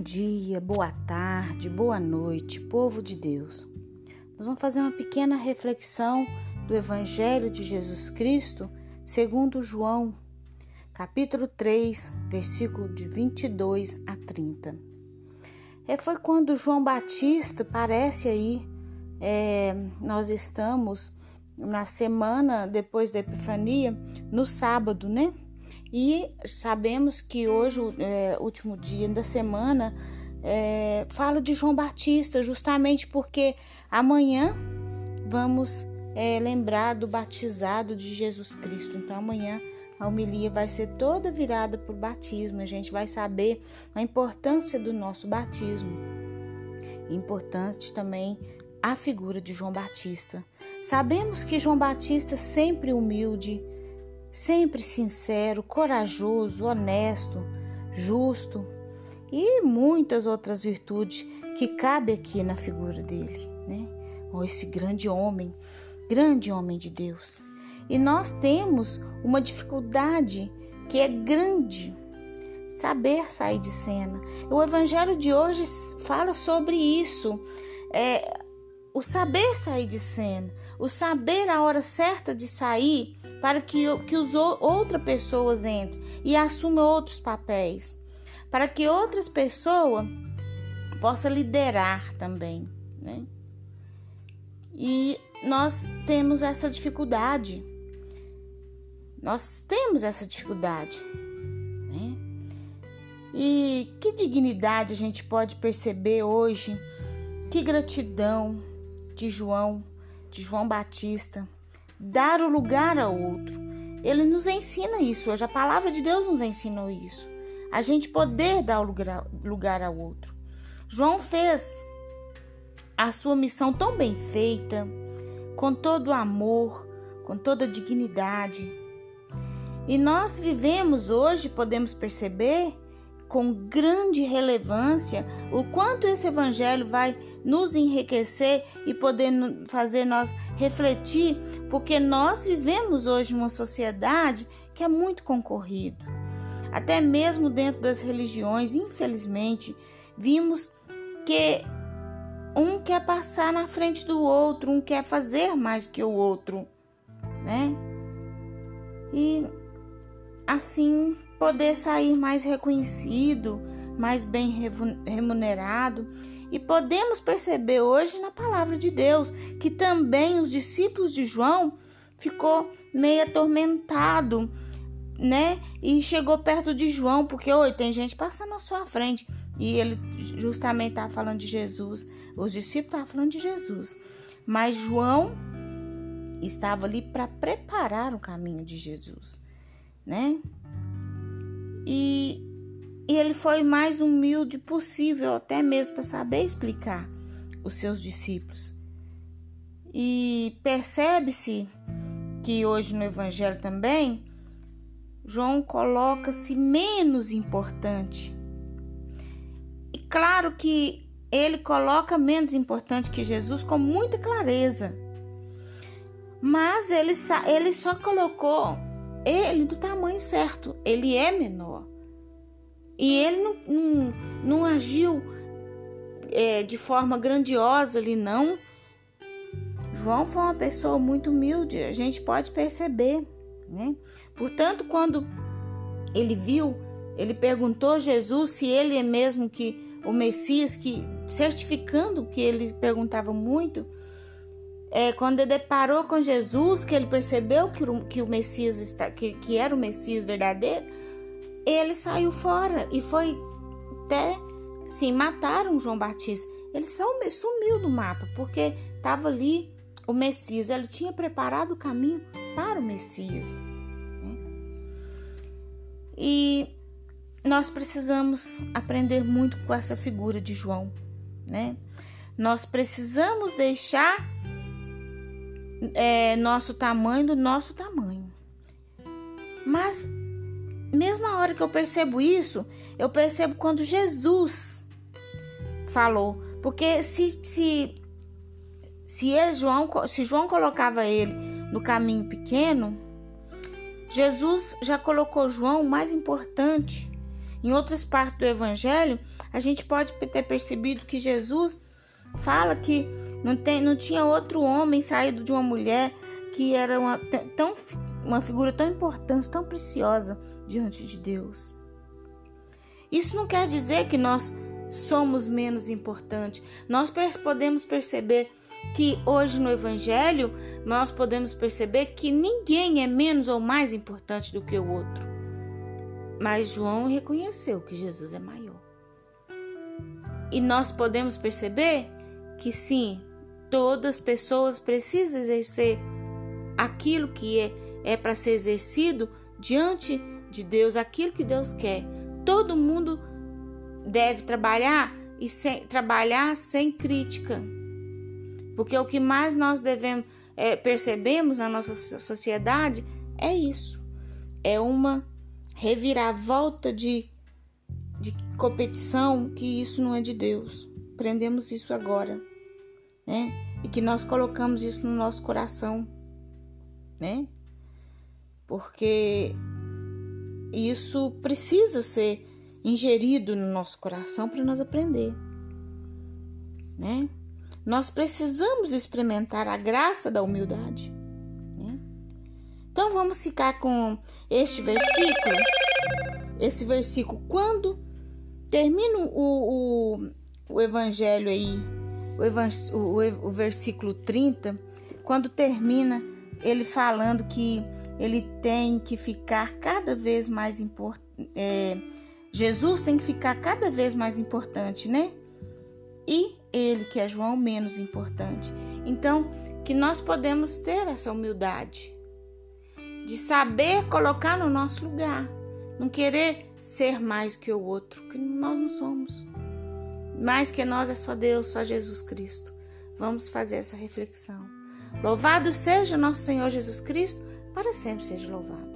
Bom dia, boa tarde, boa noite, povo de Deus. Nós vamos fazer uma pequena reflexão do Evangelho de Jesus Cristo, segundo João, capítulo 3, versículo de 22 a 30. É, foi quando João Batista parece aí, é, nós estamos na semana depois da Epifania, no sábado, né? E sabemos que hoje, é, último dia da semana, é, fala de João Batista, justamente porque amanhã vamos é, lembrar do batizado de Jesus Cristo. Então, amanhã a homilia vai ser toda virada por batismo. A gente vai saber a importância do nosso batismo. Importante também a figura de João Batista. Sabemos que João Batista sempre humilde, sempre sincero, corajoso, honesto, justo e muitas outras virtudes que cabe aqui na figura dele, né? Oh, esse grande homem, grande homem de Deus. E nós temos uma dificuldade que é grande, saber sair de cena. O evangelho de hoje fala sobre isso. É, o saber sair de cena, o saber a hora certa de sair para que, que os, outras pessoas entrem e assumam outros papéis, para que outras pessoas possam liderar também, né? E nós temos essa dificuldade, nós temos essa dificuldade, né? E que dignidade a gente pode perceber hoje, que gratidão de João, de João Batista dar o lugar ao outro. Ele nos ensina isso hoje, a palavra de Deus nos ensinou isso. A gente poder dar o lugar, ao outro. João fez a sua missão tão bem feita, com todo o amor, com toda a dignidade. E nós vivemos hoje, podemos perceber, com grande relevância o quanto esse evangelho vai nos enriquecer e poder fazer nós refletir, porque nós vivemos hoje uma sociedade que é muito concorrido. Até mesmo dentro das religiões, infelizmente, vimos que um quer passar na frente do outro, um quer fazer mais que o outro, né? E assim poder sair mais reconhecido, mais bem remunerado. E podemos perceber hoje na palavra de Deus que também os discípulos de João ficou meio atormentado, né? E chegou perto de João, porque oi, tem gente passando à sua frente. E ele justamente estava falando de Jesus. Os discípulos estavam falando de Jesus. Mas João estava ali para preparar o caminho de Jesus, né? E, e ele foi mais humilde possível, até mesmo para saber explicar os seus discípulos. E percebe-se que hoje no Evangelho também, João coloca-se menos importante. E claro que ele coloca menos importante que Jesus com muita clareza. Mas ele, ele só colocou ele do tamanho certo, ele é menor. E ele não, não, não agiu é, de forma grandiosa ali, não. João foi uma pessoa muito humilde, a gente pode perceber, né? Portanto, quando ele viu, ele perguntou a Jesus se ele é mesmo que o Messias, que certificando que ele perguntava muito, é, quando ele deparou com Jesus, que ele percebeu que o, que o Messias está, que, que era o Messias verdadeiro, ele saiu fora e foi até, sim, mataram João Batista. Ele sumiu do mapa porque estava ali o Messias. Ele tinha preparado o caminho para o Messias. Né? E nós precisamos aprender muito com essa figura de João, né? Nós precisamos deixar é, nosso tamanho do nosso tamanho. Mas, mesmo a hora que eu percebo isso, eu percebo quando Jesus falou. Porque se, se, se, ele, João, se João colocava ele no caminho pequeno, Jesus já colocou João mais importante, Em outras partes do Evangelho, a gente pode ter percebido que Jesus fala que não, tem, não tinha outro homem saído de uma mulher que era uma, tão, uma figura tão importante, tão preciosa diante de Deus. Isso não quer dizer que nós somos menos importantes. Nós podemos perceber que hoje no Evangelho nós podemos perceber que ninguém é menos ou mais importante do que o outro. Mas João reconheceu que Jesus é maior. E nós podemos perceber que sim, todas as pessoas precisam exercer aquilo que é, é para ser exercido diante de Deus, aquilo que Deus quer. Todo mundo deve trabalhar e sem, trabalhar sem crítica. Porque o que mais nós devemos é, percebemos na nossa sociedade é isso. É uma reviravolta de, de competição que isso não é de Deus. Aprendemos isso agora, né? E que nós colocamos isso no nosso coração, né? Porque isso precisa ser ingerido no nosso coração para nós aprender, né? Nós precisamos experimentar a graça da humildade. Né? Então vamos ficar com este versículo. Esse versículo, quando termina o, o, o evangelho aí, o, o, o versículo 30, quando termina ele falando que ele tem que ficar cada vez mais importante. É, Jesus tem que ficar cada vez mais importante, né? E ele, que é João, menos importante. Então, que nós podemos ter essa humildade de saber colocar no nosso lugar, não querer ser mais que o outro, que nós não somos. Mais que nós é só Deus, só Jesus Cristo. Vamos fazer essa reflexão. Louvado seja nosso Senhor Jesus Cristo, para sempre seja louvado.